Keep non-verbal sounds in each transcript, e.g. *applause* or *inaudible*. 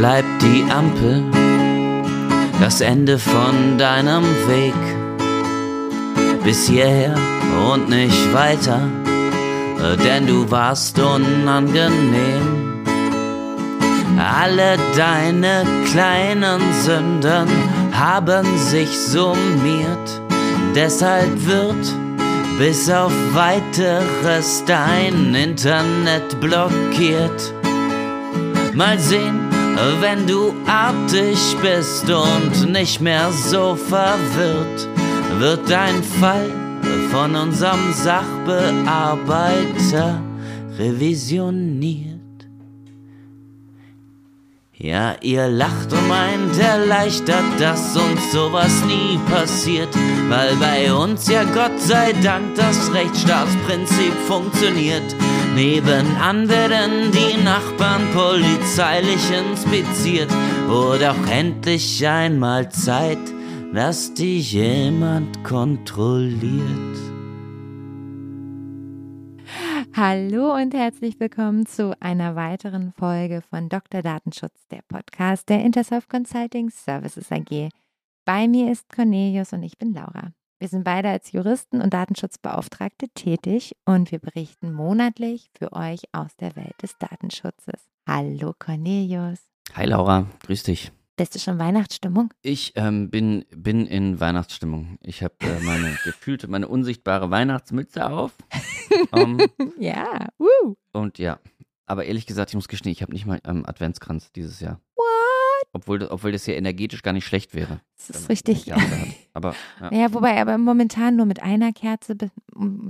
bleibt die Ampel das Ende von deinem Weg. Bis hierher und nicht weiter, denn du warst unangenehm. Alle deine kleinen Sünden haben sich summiert, deshalb wird bis auf weiteres dein Internet blockiert. Mal sehen, wenn du artig bist und nicht mehr so verwirrt, wird dein Fall von unserem Sachbearbeiter revisioniert. Ja, ihr lacht und meint erleichtert, dass uns sowas nie passiert, weil bei uns ja Gott sei Dank das Rechtsstaatsprinzip funktioniert. Nebenan werden die Nachbarn polizeilich inspiziert. Wurde auch endlich einmal Zeit, dass dich jemand kontrolliert. Hallo und herzlich willkommen zu einer weiteren Folge von Dr. Datenschutz, der Podcast der Intersoft Consulting Services AG. Bei mir ist Cornelius und ich bin Laura. Wir sind beide als Juristen und Datenschutzbeauftragte tätig und wir berichten monatlich für euch aus der Welt des Datenschutzes. Hallo Cornelius. Hi Laura, grüß dich. Bist du schon Weihnachtsstimmung? Ich ähm, bin, bin in Weihnachtsstimmung. Ich habe äh, meine *laughs* gefühlte, meine unsichtbare Weihnachtsmütze auf. um, *laughs* ja, uh. Und ja, aber ehrlich gesagt, ich muss gestehen, ich habe nicht mal ähm, Adventskranz dieses Jahr. Obwohl, obwohl das ja energetisch gar nicht schlecht wäre. Das ist richtig. Aber, *laughs* ja. ja. wobei, aber momentan nur mit einer Kerze,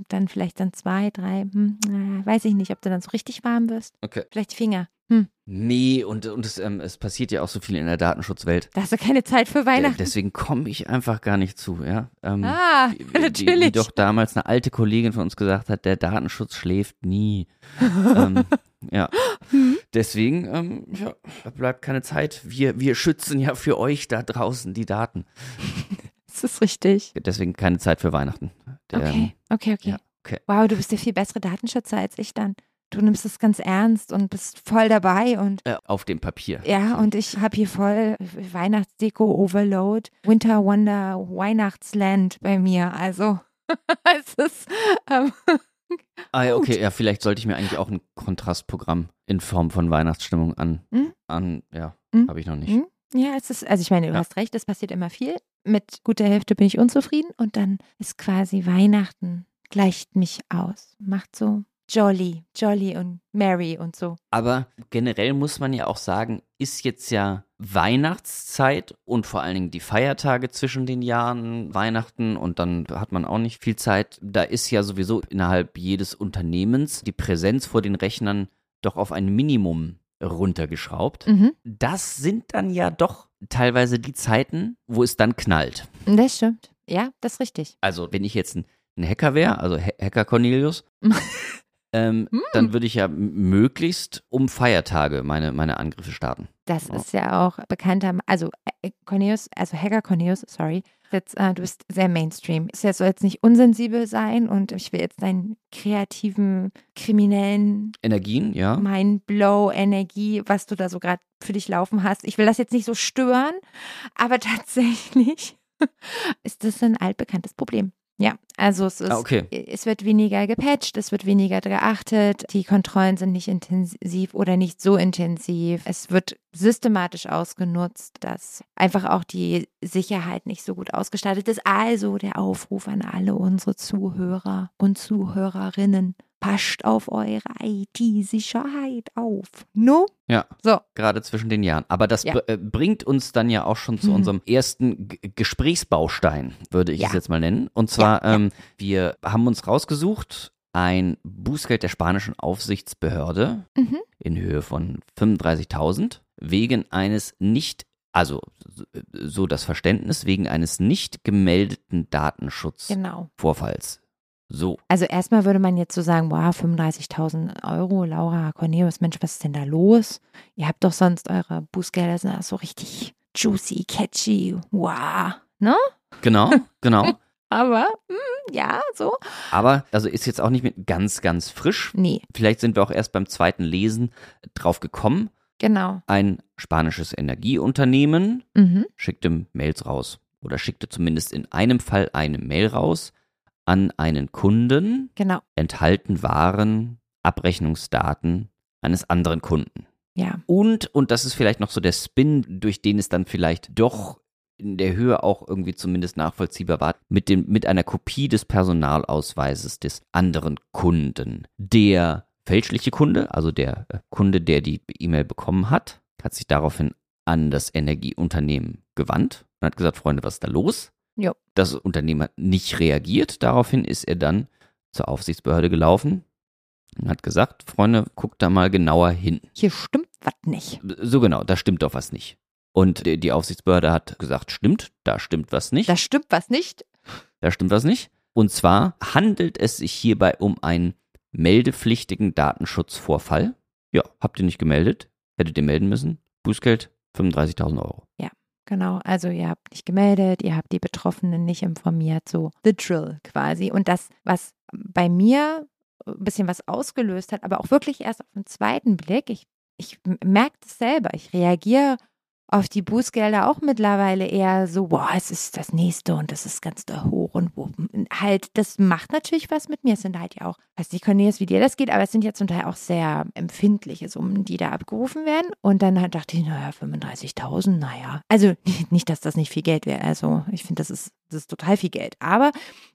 dann vielleicht dann zwei, drei. Hm, weiß ich nicht, ob du dann so richtig warm wirst. Okay. Vielleicht Finger. Hm. Nee, und, und es, ähm, es passiert ja auch so viel in der Datenschutzwelt. Da hast du keine Zeit für Weihnachten. Deswegen komme ich einfach gar nicht zu, ja. Ähm, ah, wie, natürlich. Wie, wie, doch damals eine alte Kollegin von uns gesagt hat, der Datenschutz schläft nie. *laughs* ähm, ja. Hm. Deswegen, ähm, ja, da bleibt keine Zeit. Wir, wir schützen ja für euch da draußen die Daten. *laughs* Das ist richtig. Deswegen keine Zeit für Weihnachten. Der, okay, okay, okay. Ja, okay. Wow, du bist der viel bessere Datenschützer als ich dann du nimmst es ganz ernst und bist voll dabei und äh, auf dem Papier. Ja, und ich habe hier voll Weihnachtsdeko Overload, Winter Wonder Weihnachtsland bei mir. Also *laughs* es ist ähm, Ah ja, okay, ja, vielleicht sollte ich mir eigentlich auch ein Kontrastprogramm in Form von Weihnachtsstimmung an, hm? an ja, hm? habe ich noch nicht. Hm? Ja, es ist, also ich meine, du ja. hast recht, es passiert immer viel. Mit guter Hälfte bin ich unzufrieden und dann ist quasi Weihnachten gleicht mich aus, macht so Jolly, Jolly und Mary und so. Aber generell muss man ja auch sagen, ist jetzt ja Weihnachtszeit und vor allen Dingen die Feiertage zwischen den Jahren, Weihnachten und dann hat man auch nicht viel Zeit. Da ist ja sowieso innerhalb jedes Unternehmens die Präsenz vor den Rechnern doch auf ein Minimum runtergeschraubt. Mhm. Das sind dann ja doch teilweise die Zeiten, wo es dann knallt. Das stimmt. Ja, das ist richtig. Also, wenn ich jetzt ein, ein Hacker wäre, also Hacker Cornelius, *laughs* ähm, hm. dann würde ich ja möglichst um Feiertage meine, meine Angriffe starten. Das oh. ist ja auch bekannter, also äh, Cornelius, also Hacker Cornelius, sorry, jetzt, äh, du bist sehr Mainstream. Es soll jetzt nicht unsensibel sein und ich will jetzt deinen kreativen, kriminellen Energien, ja. Mindblow-Energie, was du da so gerade für dich laufen hast. Ich will das jetzt nicht so stören, aber *laughs* tatsächlich ist das ein altbekanntes Problem. Ja, also es, ist, ah, okay. es wird weniger gepatcht, es wird weniger geachtet, die Kontrollen sind nicht intensiv oder nicht so intensiv. Es wird systematisch ausgenutzt, dass einfach auch die Sicherheit nicht so gut ausgestattet ist. Also der Aufruf an alle unsere Zuhörer und Zuhörerinnen. Passt auf eure IT-Sicherheit auf. No? Ja. So. Gerade zwischen den Jahren. Aber das ja. äh, bringt uns dann ja auch schon zu mhm. unserem ersten G Gesprächsbaustein, würde ich ja. es jetzt mal nennen. Und zwar, ja. ähm, wir haben uns rausgesucht, ein Bußgeld der spanischen Aufsichtsbehörde mhm. in Höhe von 35.000 wegen eines nicht, also so das Verständnis, wegen eines nicht gemeldeten Datenschutzvorfalls. So. Also erstmal würde man jetzt so sagen, wow, 35.000 Euro, Laura Cornelius, Mensch, was ist denn da los? Ihr habt doch sonst eure Bußgelder sind so richtig juicy, catchy, wow, ne? Genau, *laughs* genau. Aber, mh, hm, ja, so. Aber, also ist jetzt auch nicht mit ganz, ganz frisch. Nee. Vielleicht sind wir auch erst beim zweiten Lesen drauf gekommen. Genau. Ein spanisches Energieunternehmen Mhm. schickte Mails raus oder schickte zumindest in einem Fall eine Mail raus an einen Kunden, Genau. enthalten waren Abrechnungsdaten eines anderen Kunden. Ja. Und, und das ist vielleicht noch so der Spin, durch den es dann vielleicht doch in der Höhe auch irgendwie zumindest nachvollziehbar war, mit, dem, mit einer Kopie des Personalausweises des anderen Kunden. Der fälschliche Kunde, also der äh, Kunde, der die E-Mail bekommen hat, hat sich daraufhin an das Energieunternehmen gewandt und hat gesagt, Freunde, was ist da los? Jo. Das Unternehmen hat nicht reagiert. Daraufhin ist er dann zur Aufsichtsbehörde gelaufen und hat gesagt, Freunde, guckt da mal genauer hin. Hier stimmt was nicht. So genau, da stimmt doch was nicht. Und die Aufsichtsbehörde hat gesagt, stimmt, da stimmt was nicht. Da stimmt was nicht. Da stimmt was nicht. Und zwar handelt es sich hierbei um einen meldepflichtigen Datenschutzvorfall. Ja, habt ihr nicht gemeldet? Hättet ihr melden müssen? Bußgeld 35.000 Euro. Genau, also ihr habt nicht gemeldet, ihr habt die Betroffenen nicht informiert, so the drill quasi. Und das, was bei mir ein bisschen was ausgelöst hat, aber auch wirklich erst auf den zweiten Blick, ich, ich merke das selber, ich reagiere auf die Bußgelder auch mittlerweile eher so, boah, es ist das nächste und das ist ganz da hoch und wo, halt, das macht natürlich was mit mir. Es sind halt ja auch, weiß nicht, Cornelius, wie dir das geht, aber es sind ja zum Teil auch sehr empfindliche Summen, die da abgerufen werden. Und dann halt dachte ich, naja, 35.000, naja. Also *laughs* nicht, dass das nicht viel Geld wäre. Also ich finde, das ist, das ist total viel Geld. Aber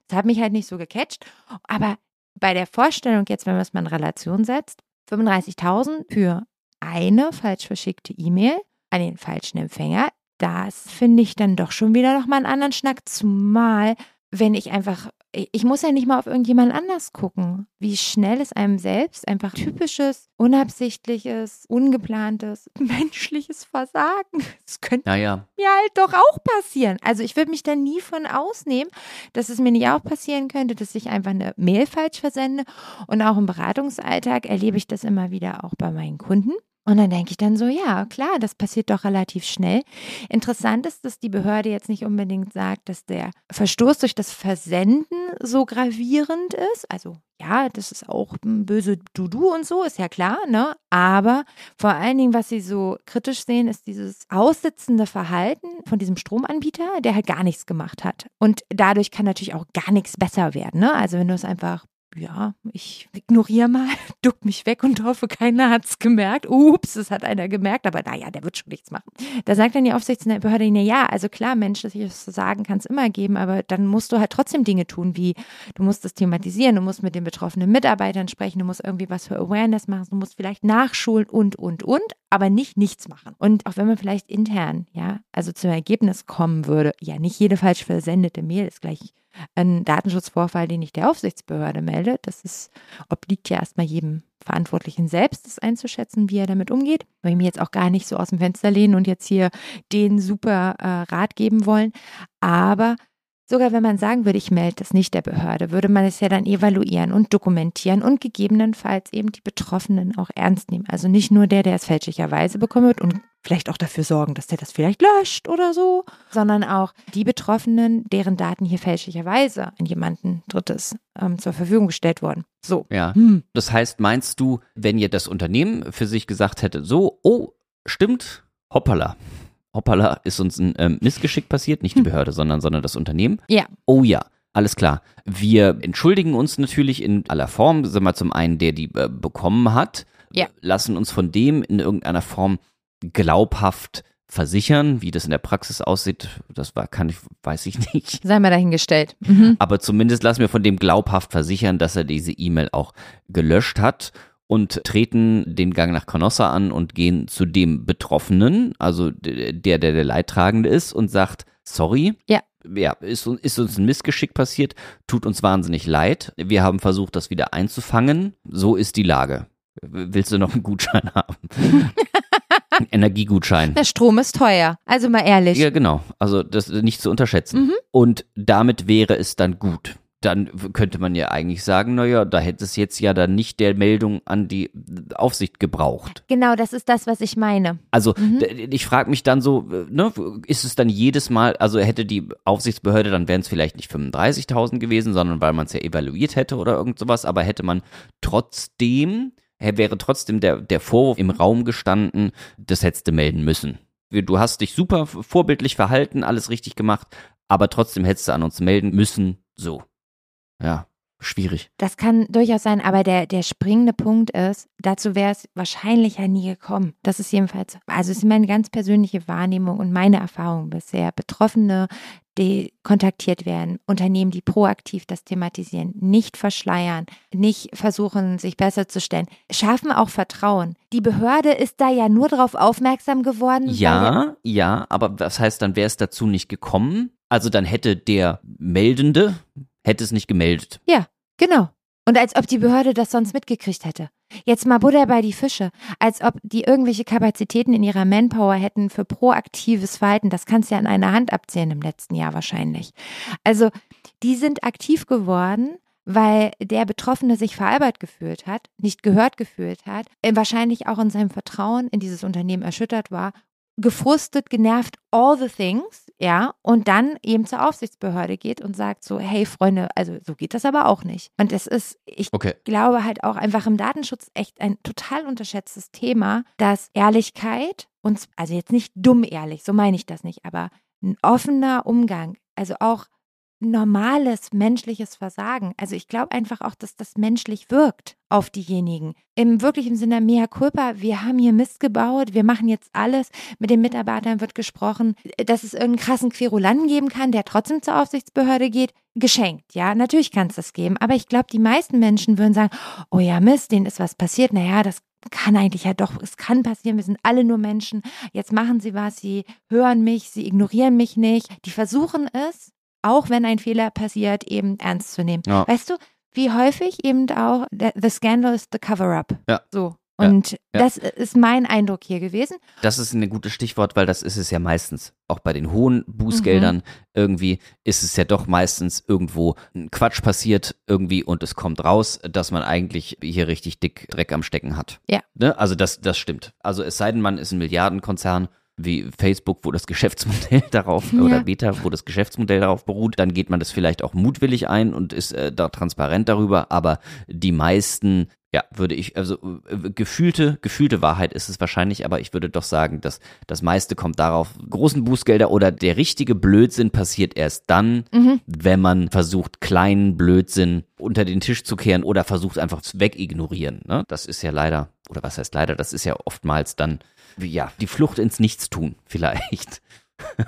es hat mich halt nicht so gecatcht. Aber bei der Vorstellung jetzt, wenn man es mal in Relation setzt, 35.000 für eine falsch verschickte E-Mail an den falschen Empfänger, das finde ich dann doch schon wieder nochmal einen anderen Schnack. Zumal, wenn ich einfach, ich muss ja nicht mal auf irgendjemand anders gucken, wie schnell es einem selbst einfach typisches, unabsichtliches, ungeplantes, *laughs* menschliches Versagen. Das könnte Naja, mir halt doch auch passieren. Also ich würde mich da nie von ausnehmen, dass es mir nicht auch passieren könnte, dass ich einfach eine Mail falsch versende. Und auch im Beratungsalltag erlebe ich das immer wieder auch bei meinen Kunden. Und dann denke ich dann so, ja, klar, das passiert doch relativ schnell. Interessant ist, dass die Behörde jetzt nicht unbedingt sagt, dass der Verstoß durch das Versenden so gravierend ist. Also ja, das ist auch ein böse Dudu und so, ist ja klar, ne? Aber vor allen Dingen, was sie so kritisch sehen, ist dieses aussitzende Verhalten von diesem Stromanbieter, der halt gar nichts gemacht hat. Und dadurch kann natürlich auch gar nichts besser werden, ne? Also wenn du es einfach ja, ich ignoriere mal, *laughs* duck mich weg und hoffe, keiner hat's gemerkt. Ups, es hat einer gemerkt, aber naja, der wird schon nichts machen. Da sagt dann die Aufsichtsbehörde, ja, also klar, menschliches Sagen kann es immer geben, aber dann musst du halt trotzdem Dinge tun, wie du musst das thematisieren, du musst mit den betroffenen Mitarbeitern sprechen, du musst irgendwie was für Awareness machen, du musst vielleicht nachschulen und, und, und, aber nicht nichts machen. Und auch wenn man vielleicht intern, ja, also zum Ergebnis kommen würde, ja, nicht jede falsch versendete Mail ist gleich ein Datenschutzvorfall, den ich der Aufsichtsbehörde melde. Das ist, obliegt ja erstmal jedem Verantwortlichen selbst, das einzuschätzen, wie er damit umgeht. Weil ich mir jetzt auch gar nicht so aus dem Fenster lehnen und jetzt hier den super äh, Rat geben wollen. Aber sogar wenn man sagen würde, ich melde das nicht der Behörde, würde man es ja dann evaluieren und dokumentieren und gegebenenfalls eben die Betroffenen auch ernst nehmen. Also nicht nur der, der es fälschlicherweise bekommen wird und vielleicht auch dafür sorgen, dass der das vielleicht löscht oder so, sondern auch die Betroffenen, deren Daten hier fälschlicherweise an jemanden Drittes ähm, zur Verfügung gestellt wurden. So. ja. Hm. Das heißt, meinst du, wenn ihr das Unternehmen für sich gesagt hätte, so, oh, stimmt, hoppala. Hoppala, ist uns ein ähm, Missgeschick passiert, nicht die Behörde, sondern, sondern das Unternehmen. Ja. Oh ja, alles klar. Wir entschuldigen uns natürlich in aller Form, sagen wir zum einen, der die äh, bekommen hat, Ja. lassen uns von dem in irgendeiner Form glaubhaft versichern, wie das in der Praxis aussieht, das war, kann ich, weiß ich nicht. Sei mal dahingestellt. Mhm. Aber zumindest lassen wir von dem glaubhaft versichern, dass er diese E-Mail auch gelöscht hat und treten den Gang nach Canossa an und gehen zu dem Betroffenen, also der, der der Leidtragende ist und sagt, sorry. Ja. Ja, ist, uns- ist uns ein Missgeschick passiert, tut uns wahnsinnig leid. Wir haben versucht, das wieder einzufangen. So ist die Lage. Willst du noch einen Gutschein *laughs* haben? Ein Energiegutschein. Der Strom ist teuer. Also mal ehrlich. Ja, genau. Also das ist nicht zu unterschätzen. Mhm. Und damit wäre es dann gut. Dann könnte man ja eigentlich sagen, naja, da hätte es jetzt ja dann nicht der Meldung an die Aufsicht gebraucht. Genau, das ist das, was ich meine. Also Mhm. ich frage mich dann so, äh, ne, ist es dann jedes Mal, also hätte die Aufsichtsbehörde, dann wären es vielleicht nicht 35.000 gewesen, sondern weil man es ja evaluiert hätte oder irgend sowas, aber hätte man trotzdem wäre trotzdem der, der Vorwurf im Raum gestanden, das hättest du melden müssen. Du hast dich super vorbildlich verhalten, alles richtig gemacht, aber trotzdem hättest du an uns melden müssen. So. Ja, schwierig. Das kann durchaus sein, aber der, der springende Punkt ist, dazu wäre es wahrscheinlich ja nie gekommen. Das ist jedenfalls, also es ist meine ganz persönliche Wahrnehmung und meine Erfahrung bisher. Betroffene, die kontaktiert werden, Unternehmen, die proaktiv das thematisieren, nicht verschleiern, nicht versuchen, sich besser zu stellen, schaffen auch Vertrauen. Die Behörde ist da ja nur darauf aufmerksam geworden. Ja, ja, aber was heißt dann, wäre es dazu nicht gekommen? Also dann hätte der Meldende, hätte es nicht gemeldet. Ja, genau. Und als ob die Behörde das sonst mitgekriegt hätte. Jetzt mal Butter bei die Fische. Als ob die irgendwelche Kapazitäten in ihrer Manpower hätten für proaktives Verhalten. Das kannst du ja an einer Hand abzählen im letzten Jahr wahrscheinlich. Also, die sind aktiv geworden, weil der Betroffene sich veralbert gefühlt hat, nicht gehört gefühlt hat, wahrscheinlich auch in seinem Vertrauen in dieses Unternehmen erschüttert war gefrustet, genervt, all the things, ja, und dann eben zur Aufsichtsbehörde geht und sagt so, hey Freunde, also so geht das aber auch nicht. Und es ist, ich okay. glaube halt auch einfach im Datenschutz echt ein total unterschätztes Thema, dass Ehrlichkeit uns, also jetzt nicht dumm ehrlich, so meine ich das nicht, aber ein offener Umgang, also auch normales menschliches Versagen. Also ich glaube einfach auch, dass das menschlich wirkt auf diejenigen. Im wirklichen Sinne mea culpa, wir haben hier Mist gebaut, wir machen jetzt alles. Mit den Mitarbeitern wird gesprochen, dass es irgendeinen krassen Querulanten geben kann, der trotzdem zur Aufsichtsbehörde geht. Geschenkt, ja, natürlich kann es das geben. Aber ich glaube, die meisten Menschen würden sagen, oh ja, Mist, denen ist was passiert. Naja, das kann eigentlich ja doch, es kann passieren, wir sind alle nur Menschen. Jetzt machen sie was, sie hören mich, sie ignorieren mich nicht. Die versuchen es auch wenn ein Fehler passiert, eben ernst zu nehmen. Ja. Weißt du, wie häufig eben auch, the scandal is the cover-up. Ja. So. Und ja, ja. das ist mein Eindruck hier gewesen. Das ist ein gutes Stichwort, weil das ist es ja meistens. Auch bei den hohen Bußgeldern mhm. irgendwie ist es ja doch meistens irgendwo ein Quatsch passiert irgendwie und es kommt raus, dass man eigentlich hier richtig dick Dreck am Stecken hat. Ja. Ne? Also das, das stimmt. Also es sei denn, man ist ein Milliardenkonzern wie Facebook, wo das Geschäftsmodell *laughs* darauf ja. oder Beta, wo das Geschäftsmodell darauf beruht, dann geht man das vielleicht auch mutwillig ein und ist äh, da transparent darüber, aber die meisten ja, würde ich, also äh, gefühlte, gefühlte Wahrheit ist es wahrscheinlich, aber ich würde doch sagen, dass das meiste kommt darauf, großen Bußgelder oder der richtige Blödsinn passiert erst dann, mhm. wenn man versucht, kleinen Blödsinn unter den Tisch zu kehren oder versucht einfach zu wegignorieren. Ne? Das ist ja leider, oder was heißt leider, das ist ja oftmals dann ja, die Flucht ins Nichtstun *laughs* vielleicht.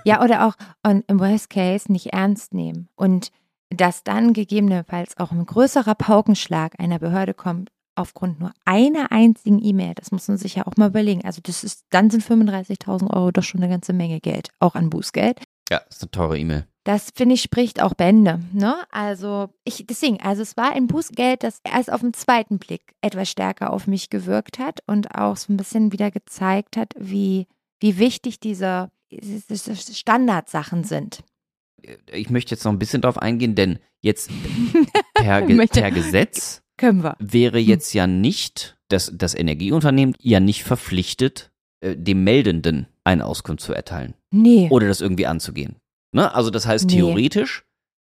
Ja, oder auch im Worst Case nicht ernst nehmen. Und dass dann gegebenenfalls auch ein größerer Paukenschlag einer Behörde kommt, aufgrund nur einer einzigen E-Mail, das muss man sich ja auch mal überlegen. Also das ist, dann sind 35.000 Euro doch schon eine ganze Menge Geld, auch an Bußgeld. Ja, ist eine teure E-Mail. Das finde ich spricht auch Bände. Ne? Also ich deswegen, also es war ein Bußgeld, das erst auf den zweiten Blick etwas stärker auf mich gewirkt hat und auch so ein bisschen wieder gezeigt hat, wie wie wichtig diese, diese Standardsachen sind. Ich möchte jetzt noch ein bisschen darauf eingehen, denn jetzt *laughs* per, per Gesetz wäre jetzt ja nicht das, das Energieunternehmen ja nicht verpflichtet, äh, dem Meldenden eine Auskunft zu erteilen. Nee. Oder das irgendwie anzugehen. Ne? Also das heißt, nee. theoretisch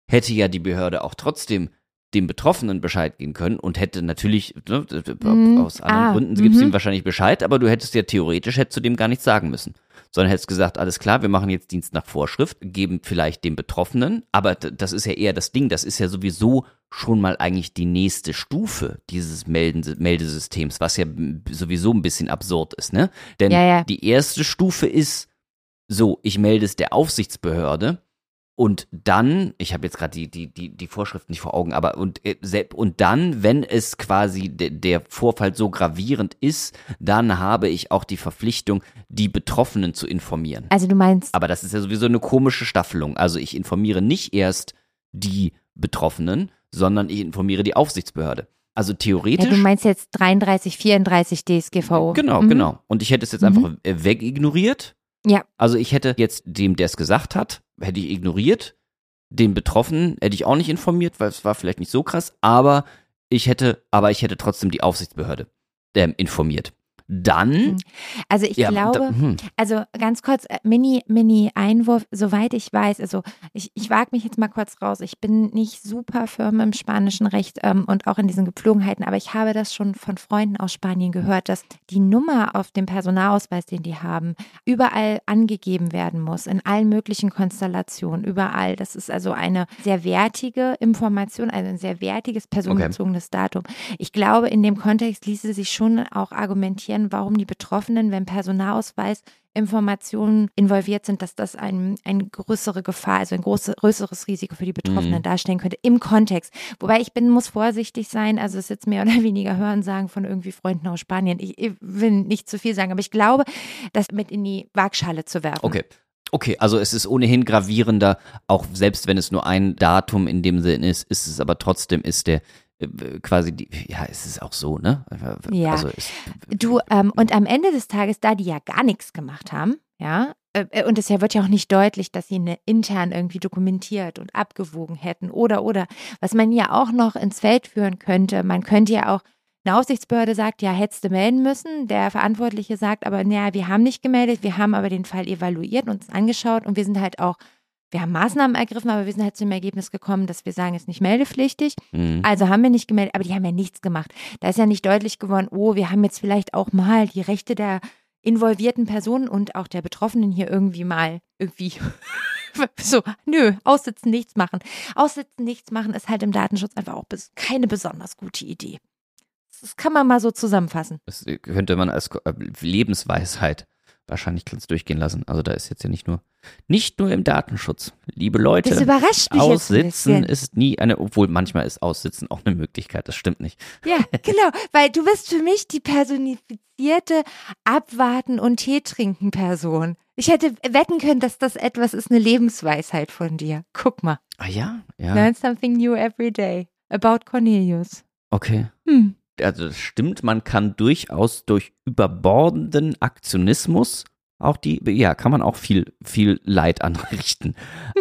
hätte ja die Behörde auch trotzdem dem Betroffenen Bescheid geben können und hätte natürlich, ne, mm, aus anderen ah, Gründen gibt es ihm mhm. wahrscheinlich Bescheid, aber du hättest ja theoretisch, hättest du dem gar nichts sagen müssen. Sondern hättest gesagt, alles klar, wir machen jetzt Dienst nach Vorschrift, geben vielleicht dem Betroffenen, aber das ist ja eher das Ding, das ist ja sowieso schon mal eigentlich die nächste Stufe dieses Melden Meldesystems, was ja sowieso ein bisschen absurd ist, ne? Denn ja, ja. die erste Stufe ist, so, ich melde es der Aufsichtsbehörde und dann, ich habe jetzt gerade die, die, die, die Vorschrift nicht vor Augen, aber und, äh, und dann, wenn es quasi de, der Vorfall so gravierend ist, dann habe ich auch die Verpflichtung, die Betroffenen zu informieren. Also du meinst. Aber das ist ja sowieso eine komische Staffelung. Also ich informiere nicht erst die Betroffenen, sondern ich informiere die Aufsichtsbehörde. Also theoretisch. Ja, du meinst jetzt 33, 34 DSGVO. Genau, mhm. genau. Und ich hätte es jetzt mhm. einfach wegignoriert ja. Also ich hätte jetzt dem, der es gesagt hat, hätte ich ignoriert. Den Betroffenen hätte ich auch nicht informiert, weil es war vielleicht nicht so krass, aber ich hätte, aber ich hätte trotzdem die Aufsichtsbehörde ähm, informiert. Dann. Also ich Ja, glaube, da- hm. also ganz kurz, äh, Mini, Mini-Einwurf, soweit ich weiß, also ich, ich wage mich jetzt mal kurz raus. Ich bin nicht super firm im spanischen Recht ähm, und auch in diesen Gepflogenheiten, aber ich habe das schon von Freunden aus Spanien gehört, dass die Nummer auf dem Personalausweis, den die haben, überall angegeben werden muss, in allen möglichen Konstellationen, überall. Das ist also eine sehr wertige Information, also ein sehr wertiges personenbezogenes Datum. Ich glaube, in dem Kontext ließe sich schon auch argumentieren, warum die Betroffenen, wenn Personalausweis Informationen involviert sind, dass das ein, eine größere Gefahr, also ein große, größeres Risiko für die Betroffenen Mhm. darstellen könnte im Kontext. Wobei ich bin, muss vorsichtig sein, also es ist jetzt mehr oder *laughs* weniger Hören sagen von irgendwie Freunden aus Spanien. Ich, ich will nicht zu viel sagen, aber ich glaube, das mit in die Waagschale zu werfen. Okay. Okay, also es ist ohnehin gravierender, auch selbst wenn es nur ein Datum in dem Sinn ist, ist es aber trotzdem, ist der quasi die, ja, es ist auch so, ne? Ja. Also es, Du, ähm, und am Ende des Tages, da die ja gar nichts gemacht haben, ja, äh, äh, und es ja wird ja auch nicht deutlich, dass sie eine intern irgendwie dokumentiert und abgewogen hätten oder oder was man ja auch noch ins Feld führen könnte, man könnte ja auch eine Aufsichtsbehörde sagt, ja, hättest du melden müssen. Der Verantwortliche sagt aber, naja, wir haben nicht gemeldet, wir haben aber den Fall evaluiert und uns angeschaut und wir sind halt auch, wir haben Maßnahmen ergriffen, aber wir sind halt zu dem Ergebnis gekommen, dass wir sagen, es ist nicht meldepflichtig. mh. Also haben wir nicht gemeldet, aber die haben ja nichts gemacht. Da ist ja nicht deutlich geworden, oh, wir haben jetzt vielleicht auch mal die Rechte der involvierten Personen und auch der Betroffenen hier irgendwie mal irgendwie *laughs* so, nö, aussitzen, nichts machen. Aussitzen, nichts machen ist halt im Datenschutz einfach auch keine besonders gute Idee. Das kann man mal so zusammenfassen. Das könnte man als äh, Lebensweisheit wahrscheinlich ganz durchgehen lassen. Also da ist jetzt ja nicht nur, nicht nur im Datenschutz. Liebe Leute, Das überrascht mich Aussitzen ist nie eine, obwohl manchmal ist Aussitzen auch eine Möglichkeit, das stimmt nicht. Ja, *laughs* genau, weil du bist für mich die personifizierte Abwarten und Tee trinken Person. Ich hätte wetten können, dass das etwas ist, eine Lebensweisheit von dir. Guck mal. Ah ja, ja, Learn something new every day about Cornelius. okay. Hm. Also das stimmt, man kann durchaus durch überbordenden Aktionismus auch die, ja, kann man auch viel, viel Leid *laughs* anrichten.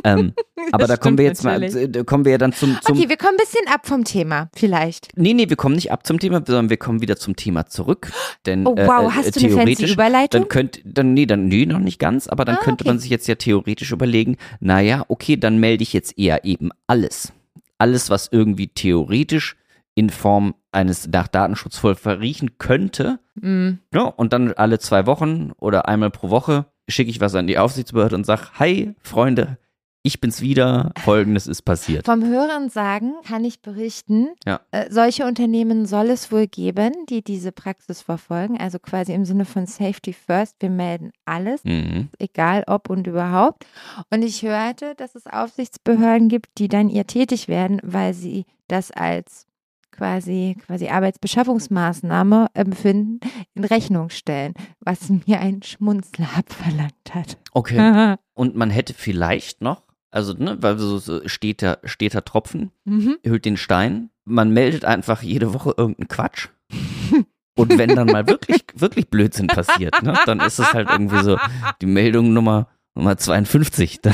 ähm, *laughs* aber da kommen wir jetzt mal, da kommen wir ja dann zum, zum Okay, wir kommen ein bisschen ab vom Thema, vielleicht. Nee, nee, wir kommen nicht ab zum Thema, sondern wir kommen wieder zum Thema zurück. Denn Oh, wow, äh, hast äh, du eine fancy Überleitung? dann könnte, dann, nee, dann, nee, noch nicht ganz, aber dann Ah, könnte okay. man sich jetzt ja theoretisch überlegen, naja, okay, dann melde ich jetzt eher eben alles. Alles, was irgendwie theoretisch in Form eines nach Datenschutz voll verriechen könnte. Mm. Ja, und dann alle zwei Wochen oder einmal pro Woche schicke ich was an die Aufsichtsbehörde und sage, hi, Freunde, ich bin's wieder, folgendes ist passiert. Vom Hören sagen kann ich berichten, Ja. äh, solche Unternehmen soll es wohl geben, die diese Praxis verfolgen. Also quasi im Sinne von Safety First. Wir melden alles, Mhm. egal ob und überhaupt. Und ich hörte, dass es Aufsichtsbehörden gibt, die dann ihr tätig werden, weil sie das als quasi, quasi Arbeitsbeschaffungsmaßnahme empfinden, in Rechnung stellen, was mir ein Schmunzler abverlangt hat. Okay. *laughs* Und man hätte vielleicht noch, also, ne, weil so, so steter, steter Tropfen mhm. hüllt den Stein. Man meldet einfach jede Woche irgendeinen Quatsch. Und wenn dann mal wirklich, *laughs* wirklich Blödsinn passiert, ne, dann ist es halt irgendwie so die Meldung Nummer, Nummer 52. *laughs*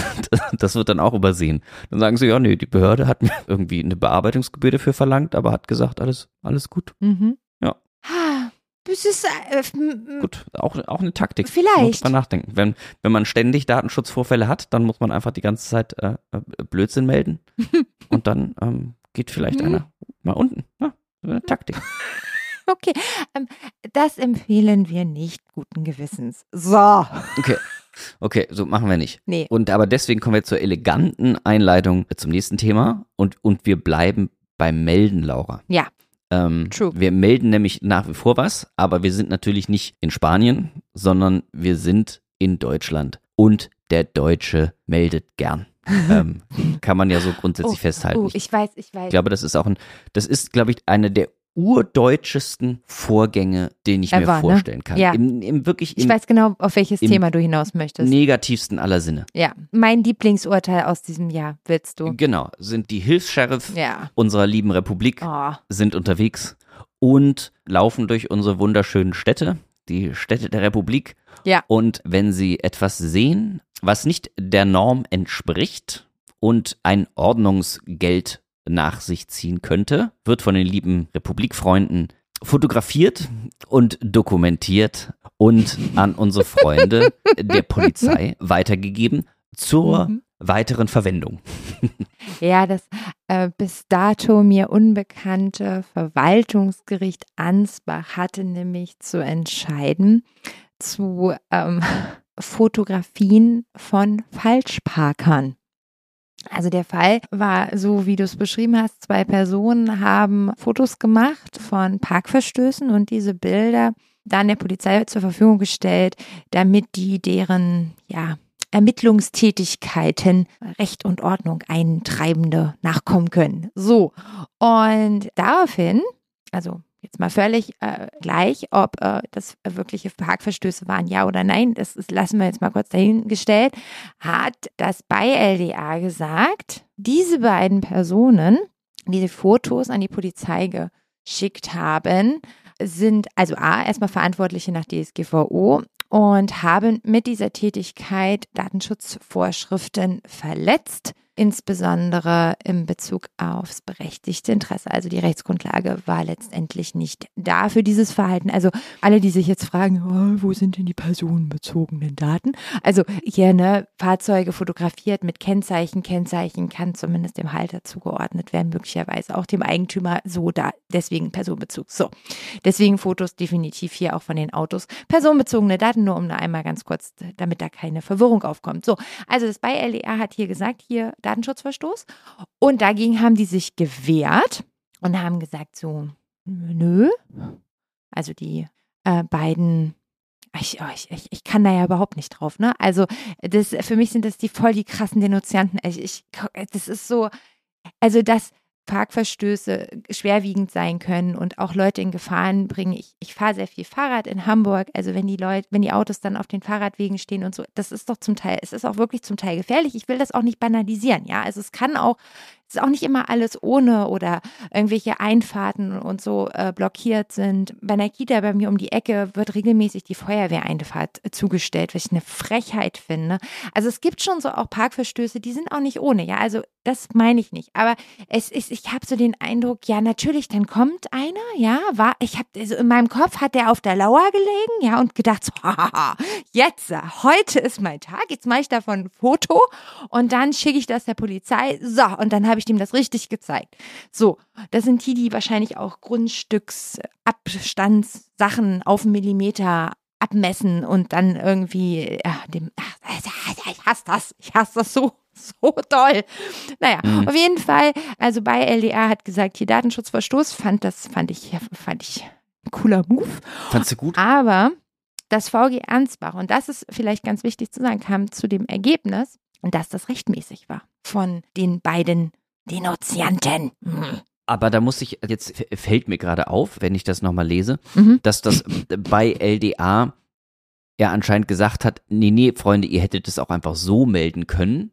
Das, wird dann auch übersehen. Dann sagen sie, ja, nee, die Behörde hat mir irgendwie eine Bearbeitungsgebühr dafür verlangt, aber hat gesagt, alles, alles gut. Mhm. Ja. Das ist äh, Gut, auch, auch eine Taktik. Vielleicht. Muss man nachdenken. Wenn, wenn man ständig Datenschutzvorfälle hat, dann muss man einfach die ganze Zeit äh, äh, Blödsinn melden. *laughs* und dann ähm, geht vielleicht Mhm. einer mal unten. Ja, eine Taktik. *laughs* Okay, ähm, das empfehlen wir nicht guten Gewissens. So. Okay. Okay, so machen wir nicht. Nee. Und aber deswegen kommen wir zur eleganten Einleitung zum nächsten Thema und, und wir bleiben beim Melden, Laura. Ja. Ähm, True. Wir melden nämlich nach wie vor was, aber wir sind natürlich nicht in Spanien, sondern wir sind in Deutschland. Und der Deutsche meldet gern. *laughs* ähm, kann man ja so grundsätzlich festhalten. Oh, ich ich weiß, ich weiß. glaube, das ist auch ein, das ist, glaube ich, eine der urdeutschesten Vorgänge, den ich Ever, mir ne? vorstellen kann. Ja. Im, im wirklich ich im weiß genau, auf welches Thema du hinaus möchtest. negativsten aller Sinne. Ja, mein Lieblingsurteil aus diesem Jahr, willst du? Genau, sind die Hilfs-Sheriff Ja. unserer lieben Republik, Oh. sind unterwegs und laufen durch unsere wunderschönen Städte, die Städte der Republik. Ja. Und wenn sie etwas sehen, was nicht der Norm entspricht und ein Ordnungsgeld nach sich ziehen könnte, wird von den lieben Republikfreunden fotografiert und dokumentiert und an unsere Freunde *laughs* der Polizei weitergegeben zur mhm. weiteren Verwendung. *laughs* Ja, das äh, bis dato mir unbekannte Verwaltungsgericht Ansbach hatte nämlich zu entscheiden zu ähm, *laughs* Fotografien von Falschparkern. Also der Fall war so, wie du es beschrieben hast. Zwei Personen haben Fotos gemacht von Parkverstößen und diese Bilder dann der Polizei zur Verfügung gestellt, damit die deren, ja, Ermittlungstätigkeiten Recht und Ordnung eintreibende nachkommen können. So. Und daraufhin, also jetzt mal völlig äh, gleich, ob äh, das wirkliche Parkverstöße waren, ja oder nein, das ist, lassen wir jetzt mal kurz dahingestellt, hat das bei LDA gesagt, diese beiden Personen, diese Fotos an die Polizei geschickt haben, sind also A, erstmal Verantwortliche nach DSGVO und haben mit dieser Tätigkeit Datenschutzvorschriften verletzt insbesondere in Bezug aufs berechtigte Interesse. Also die Rechtsgrundlage war letztendlich nicht da für dieses Verhalten. Also alle, die sich jetzt fragen, oh, wo sind denn die personenbezogenen Daten? Also hier ne Fahrzeuge fotografiert mit Kennzeichen. Kennzeichen kann zumindest dem Halter zugeordnet werden, möglicherweise auch dem Eigentümer. So da, deswegen Personenbezug. So, deswegen Fotos definitiv hier auch von den Autos. Personenbezogene Daten, nur um da einmal ganz kurz, damit da keine Verwirrung aufkommt. So, also das LDR hat hier gesagt, hier Datenschutzverstoß. Und dagegen haben die sich gewehrt und haben gesagt so, nö. Also die äh, beiden ich, oh, ich, ich, ich, kann da ja überhaupt nicht drauf, ne? Also, das, für mich sind das die voll die krassen Denunzianten. Ich, ich, das ist so, also das, Parkverstöße schwerwiegend sein können und auch Leute in Gefahren bringen. Ich, ich fahre sehr viel Fahrrad in Hamburg. Also wenn die Leute, wenn die Autos dann auf den Fahrradwegen stehen und so, das ist doch zum Teil, es ist auch wirklich zum Teil gefährlich. Ich will das auch nicht banalisieren, ja. Also es kann auch es ist auch nicht immer alles ohne oder irgendwelche Einfahrten und so äh, blockiert sind. Bei einer Kita bei mir um die Ecke wird regelmäßig die Feuerwehreinfahrt äh, zugestellt, was ich eine Frechheit finde. Also es gibt schon so auch Parkverstöße, die sind auch nicht ohne, ja. Also das meine ich nicht. Aber es ist, ich habe so den Eindruck, ja, natürlich, dann kommt einer, ja, war, ich habe, also in meinem Kopf hat der auf der Lauer gelegen, ja, und gedacht, so, *laughs* haha, jetzt, heute ist mein Tag, jetzt mache ich davon ein Foto und dann schicke ich das der Polizei. So, und dann habe habe ich dem das richtig gezeigt. So, das sind die, die wahrscheinlich auch Grundstücksabstandssachen auf einen Millimeter abmessen und dann irgendwie ja, dem ach, ich hasse das, ich hasse das so so toll. Naja, mhm. auf jeden Fall, also bei LDR hat gesagt, hier Datenschutzverstoß, fand das, fand ich, fand ich ein cooler Move. Fandst du gut? Aber das VG Ansbach, und das ist vielleicht ganz wichtig zu sagen, kam zu dem Ergebnis, dass das rechtmäßig war von den beiden Denunzianten. Hm. Aber da muss ich, jetzt fällt mir gerade auf, wenn ich das nochmal lese, mhm. dass das bei LDA er anscheinend gesagt hat, nee, nee, Freunde, ihr hättet es auch einfach so melden können.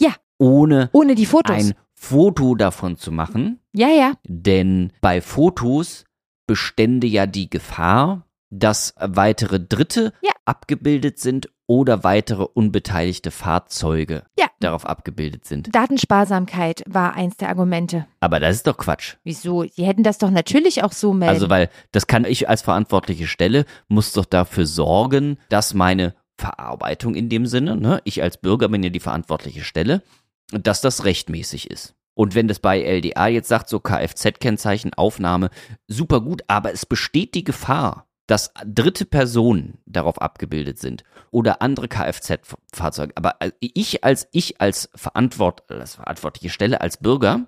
Ja. Ohne, ohne die Fotos. ein Foto davon zu machen. Ja, ja. Denn bei Fotos bestände ja die Gefahr, dass weitere Dritte ja. abgebildet sind oder weitere unbeteiligte Fahrzeuge ja. darauf abgebildet sind. Datensparsamkeit war eins der Argumente. Aber das ist doch Quatsch. Wieso? Sie hätten das doch natürlich auch so melden. Also, weil das kann ich als verantwortliche Stelle, muss doch dafür sorgen, dass meine Verarbeitung in dem Sinne, ne, ich als Bürger bin ja die verantwortliche Stelle, dass das rechtmäßig ist. Und wenn das bei LDA jetzt sagt, so Kfz-Kennzeichen, Aufnahme, super gut, aber es besteht die Gefahr, dass dritte Personen darauf abgebildet sind oder andere Kfz-Fahrzeuge. Aber ich als ich als, Verantwort, als verantwortliche Stelle, als Bürger,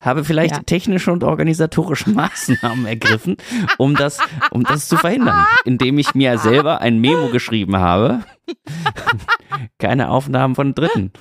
habe vielleicht ja. technische und organisatorische *laughs* Maßnahmen ergriffen, um das, um das zu verhindern, indem ich mir selber ein Memo geschrieben habe. *laughs* Keine Aufnahmen von Dritten.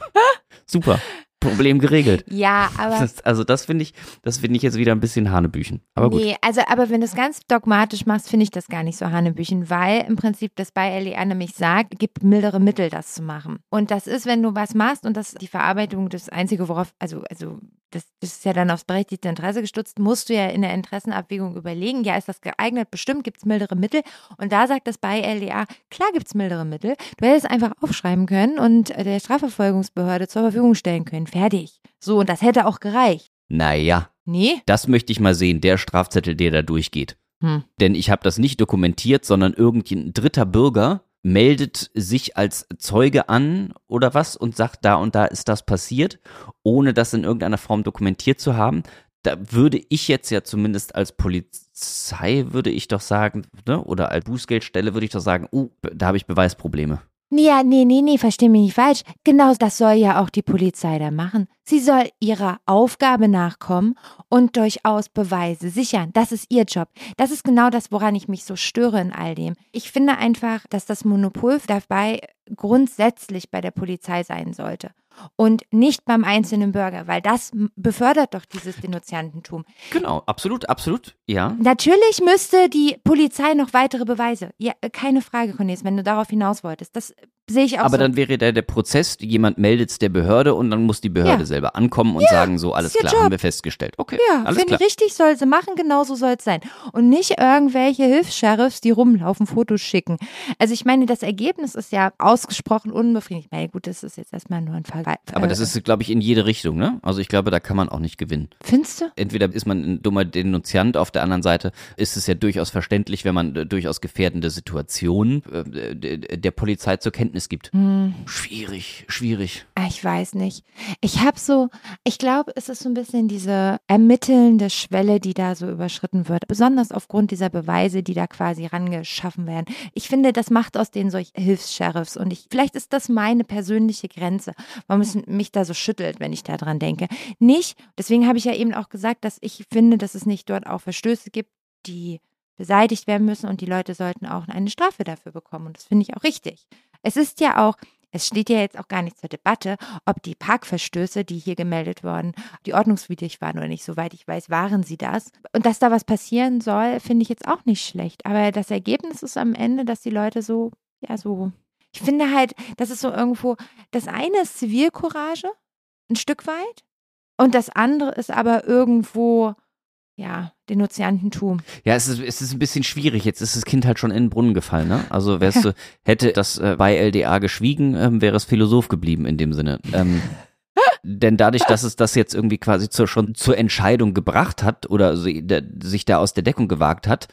Super. Problem geregelt. Ja, aber. Das, also das finde ich, das finde ich jetzt wieder ein bisschen Hanebüchen. Aber gut. Nee, also aber wenn du es ganz dogmatisch machst, finde ich das gar nicht so Hanebüchen, weil im Prinzip das bei LEA nämlich sagt, gibt mildere Mittel, das zu machen. Und das ist, wenn du was machst und das die Verarbeitung das Einzige, worauf, also, also das, das, ist ja dann aufs berechtigte Interesse gestutzt, musst du ja in der Interessenabwägung überlegen, ja, ist das geeignet, bestimmt, gibt es mildere Mittel. Und da sagt das bei LDA, klar gibt es mildere Mittel. Du hättest einfach aufschreiben können und der Strafverfolgungsbehörde zur Verfügung stellen können. Fertig. So, und das hätte auch gereicht. Naja. Nee? Das möchte ich mal sehen, der Strafzettel, der da durchgeht. Hm. Denn ich habe das nicht dokumentiert, sondern irgendein dritter Bürger meldet sich als Zeuge an oder was und sagt, da und da ist das passiert, ohne das in irgendeiner Form dokumentiert zu haben. Da würde ich jetzt ja zumindest als Polizei, würde ich doch sagen, ne, oder als Bußgeldstelle würde ich doch sagen, uh, da habe ich Beweisprobleme. Ja, nee, nee, nee, versteh mich nicht falsch. Genau das soll ja auch die Polizei da machen. Sie soll ihrer Aufgabe nachkommen und durchaus Beweise sichern. Das ist ihr Job. Das ist genau das, woran ich mich so störe in all dem. Ich finde einfach, dass das Monopol dabei grundsätzlich bei der Polizei sein sollte und nicht beim einzelnen Bürger, weil das befördert doch dieses Denunziantentum. Genau, absolut, absolut, ja. Natürlich müsste die Polizei noch weitere Beweise. Ja, keine Frage, Cornelis, wenn du darauf hinaus wolltest. Das sehe ich auch Aber so. dann wäre der, der Prozess, jemand meldet es der Behörde und dann muss die Behörde Ja. selber ankommen und Ja, sagen, so, alles klar, Job. haben wir festgestellt. Okay, Ja, alles finde klar. ich richtig, soll sie machen, genauso soll es sein. Und nicht irgendwelche Hilfs-Sheriffs, die rumlaufen, Fotos schicken. Also ich meine, das Ergebnis ist ja ausgesprochen unbefriedigend. Ich meine, gut, das ist jetzt erstmal nur ein Fall. Aber das ist, glaube ich, in jede Richtung, ne? Also ich glaube, da kann man auch nicht gewinnen. Findest du? Entweder ist man ein dummer Denunziant, auf der anderen Seite ist es ja durchaus verständlich, wenn man äh, durchaus gefährdende Situationen äh, der Polizei zur Kenntnis gibt. Hm, Schwierig, schwierig. ah, ich weiß nicht. Ich habe so, ich glaube, es ist so ein bisschen diese ermittelnde Schwelle, die da so überschritten wird. Besonders aufgrund dieser Beweise, die da quasi rangeschaffen werden. Ich finde, das macht aus denen solch Hilfs-Sheriffs. Und ich, vielleicht ist das meine persönliche Grenze, warum es mich da so schüttelt, wenn ich da dran denke. Nicht, deswegen habe ich ja eben auch gesagt, dass ich finde, dass es nicht dort auch Verstöße gibt, die beseitigt werden müssen und die Leute sollten auch eine Strafe dafür bekommen. Und das finde ich auch richtig. Es ist ja auch, es steht ja jetzt auch gar nicht zur Debatte, ob die Parkverstöße, die hier gemeldet wurden, die ordnungswidrig waren oder nicht. Soweit ich weiß, waren sie das. Und dass da was passieren soll, finde ich jetzt auch nicht schlecht. Aber das Ergebnis ist am Ende, dass die Leute so, ja, so. Ich finde halt, das ist so irgendwo, das eine ist Zivilcourage, ein Stück weit. Und das andere ist aber irgendwo, ja, Denunziantentum. Ja, es ist, es ist ein bisschen schwierig. Jetzt ist das Kind halt schon in den Brunnen gefallen, ne? Also wärst *laughs* du, hätte das äh, bei LDA geschwiegen, ähm, wäre es Philosoph geblieben in dem Sinne. Ähm, *laughs* denn dadurch, dass es das jetzt irgendwie quasi zur, schon zur Entscheidung gebracht hat oder sie- der, sich da aus der Deckung gewagt hat,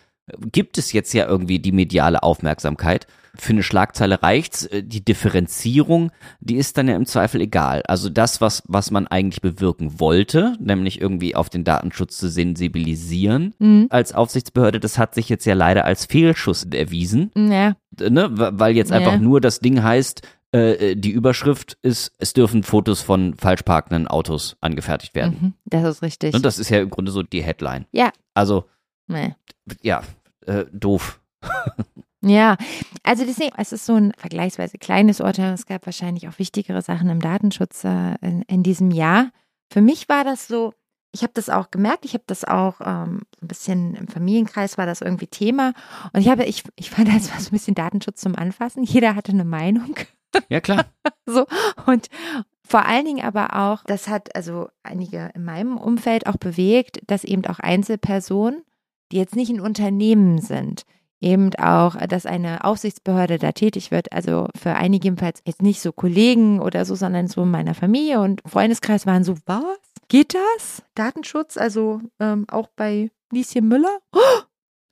gibt es jetzt ja irgendwie die mediale Aufmerksamkeit. Für eine Schlagzeile reicht's. Äh, Die Differenzierung, die ist dann ja im Zweifel egal. Also das, was, was man eigentlich bewirken wollte, nämlich irgendwie auf den Datenschutz zu sensibilisieren Mhm. als Aufsichtsbehörde, das hat sich jetzt ja leider als Fehlschuss erwiesen, Ja, ne? Wa- weil jetzt Ja. einfach nur das Ding heißt, äh, die Überschrift ist, es dürfen Fotos von falsch parkenden Autos angefertigt werden. mhm, das ist richtig. Und das ist ja im Grunde so die Headline. Ja. Also, Nee. ja, äh, doof. *laughs* Ja, also deswegen, es ist so ein vergleichsweise kleines Urteil. Es gab wahrscheinlich auch wichtigere Sachen im Datenschutz äh, in, in diesem Jahr. Für mich war das so, ich habe das auch gemerkt, ich habe das auch ähm, ein bisschen im Familienkreis war das irgendwie Thema. Und ich habe, ich, ich fand, das *laughs* war so ein bisschen Datenschutz zum Anfassen. Jeder hatte eine Meinung. Ja, klar. *laughs* So, und vor allen Dingen aber auch, das hat also einige in meinem Umfeld auch bewegt, dass eben auch Einzelpersonen, die jetzt nicht in Unternehmen sind, eben auch, dass eine Aufsichtsbehörde da tätig wird. Also für einige jedenfalls jetzt nicht so Kollegen oder so, sondern so in meiner Familie und Freundeskreis waren so, was? Geht das? Datenschutz? Also ähm, auch bei Lieschen Müller? Oh,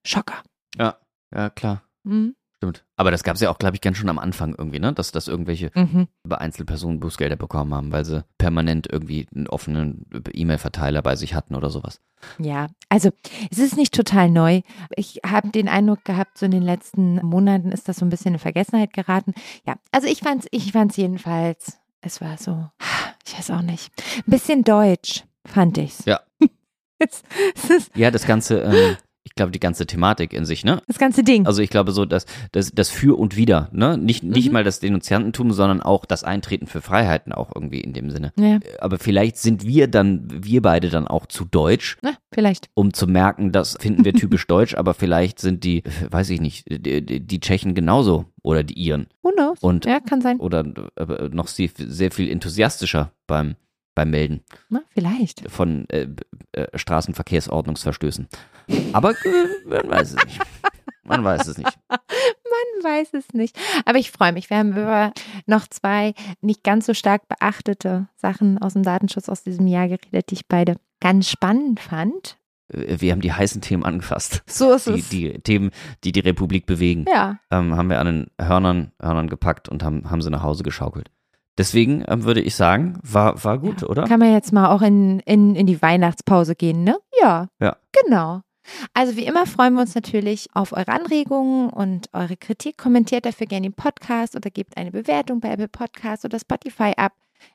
Schocker. Ja, ja, klar. Mhm. Stimmt. Aber das gab es ja auch, glaube ich, ganz schon am Anfang irgendwie, ne? Dass, dass irgendwelche Mhm. Einzelpersonen Bußgelder bekommen haben, weil sie permanent irgendwie einen offenen E-Mail-Verteiler bei sich hatten oder sowas. Ja, also es ist nicht total neu. Ich habe den Eindruck gehabt, so in den letzten Monaten ist das so ein bisschen in Vergessenheit geraten. Ja, also ich fand's, ich fand's jedenfalls, es war so, ich weiß auch nicht, ein bisschen deutsch fand ich's. Ja. *laughs* es, es Ja, das ganze, ähm, ich glaube, die ganze Thematik in sich, ne? das ganze Ding. Also ich glaube so, dass das, das Für und Wider, ne? Nicht, nicht Mhm. mal das Denunziantentum, sondern auch das Eintreten für Freiheiten auch irgendwie in dem Sinne. ja, Aber vielleicht sind wir dann, wir beide dann auch zu deutsch, na, vielleicht. um zu merken, das finden wir typisch *laughs* deutsch, aber vielleicht sind die, äh, weiß ich nicht, die, die die Tschechen genauso oder die Iren Who knows? Und- ja, kann sein. oder äh, noch sehr, sehr viel enthusiastischer beim, beim Melden Na, vielleicht. von äh, äh, Straßenverkehrsordnungsverstößen. Aber äh, man weiß es nicht. Man weiß es nicht. *laughs* Man weiß es nicht. Aber ich freue mich. Wir haben über noch zwei nicht ganz so stark beachtete Sachen aus dem Datenschutz aus diesem Jahr geredet, die ich beide ganz spannend fand. äh, wir haben die heißen Themen angefasst. So ist Die, es. die Themen, die die Republik bewegen, ja, ähm, haben wir an den Hörnern, Hörnern gepackt und haben, haben sie nach Hause geschaukelt. Deswegen ähm, würde ich sagen, war, war gut, Ja. oder? kann man jetzt mal auch in, in, in die Weihnachtspause gehen, ne? Ja. Ja. Genau. Also wie immer freuen wir uns natürlich auf eure Anregungen und eure Kritik. Kommentiert dafür gerne den Podcast oder gebt eine Bewertung bei Apple Podcast oder Spotify ab.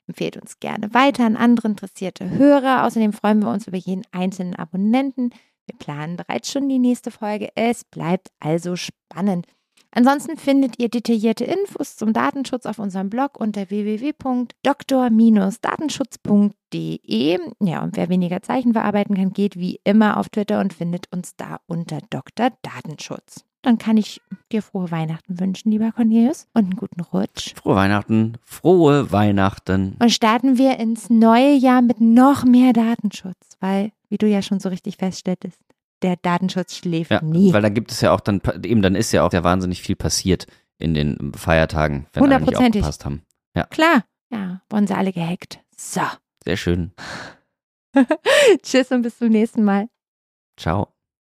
Empfehlt uns gerne weiter an andere interessierte Hörer. Außerdem freuen wir uns über jeden einzelnen Abonnenten. Wir planen bereits schon die nächste Folge. Es bleibt also spannend. Ansonsten findet ihr detaillierte Infos zum Datenschutz auf unserem Blog unter www.doktor-datenschutz.de. Ja, und wer weniger Zeichen verarbeiten kann, geht wie immer auf Twitter und findet uns da unter Dr. Datenschutz. Dann kann ich dir frohe Weihnachten wünschen, lieber Cornelius, und einen guten Rutsch. Frohe Weihnachten, frohe Weihnachten. Und starten wir ins neue Jahr mit noch mehr Datenschutz, weil, wie du ja schon so richtig feststelltest, der Datenschutz schläft Ja, nie. weil dann gibt es ja auch dann, eben dann ist ja auch ja wahnsinnig viel passiert in den Feiertagen, wenn alle nicht aufgepasst haben. Klar. Ja, wurden sie alle gehackt. So. Sehr schön. *laughs* Tschüss und bis zum nächsten Mal. Ciao.